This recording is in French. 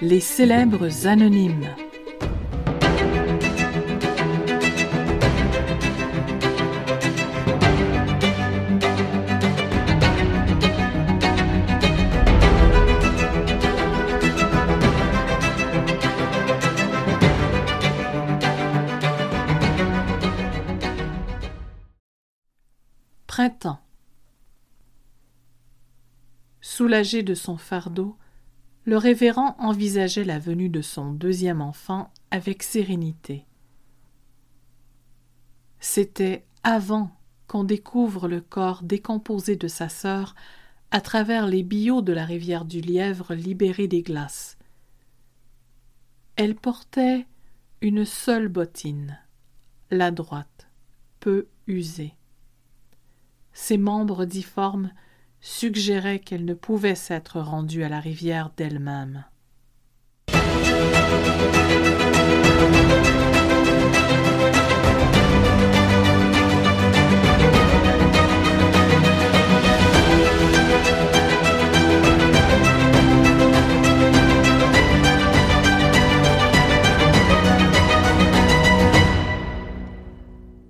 Les célèbres anonymes. Printemps. Soulagé de son fardeau, le révérend envisageait la venue de son deuxième enfant avec sérénité. C'était avant qu'on découvre le corps décomposé de sa sœur à travers les billots de la rivière du Lièvre libérée des glaces. Elle portait une seule bottine, la droite, peu usée. Ses membres difformes suggéraient qu'elle ne pouvait s'être rendue à la rivière d'elle-même.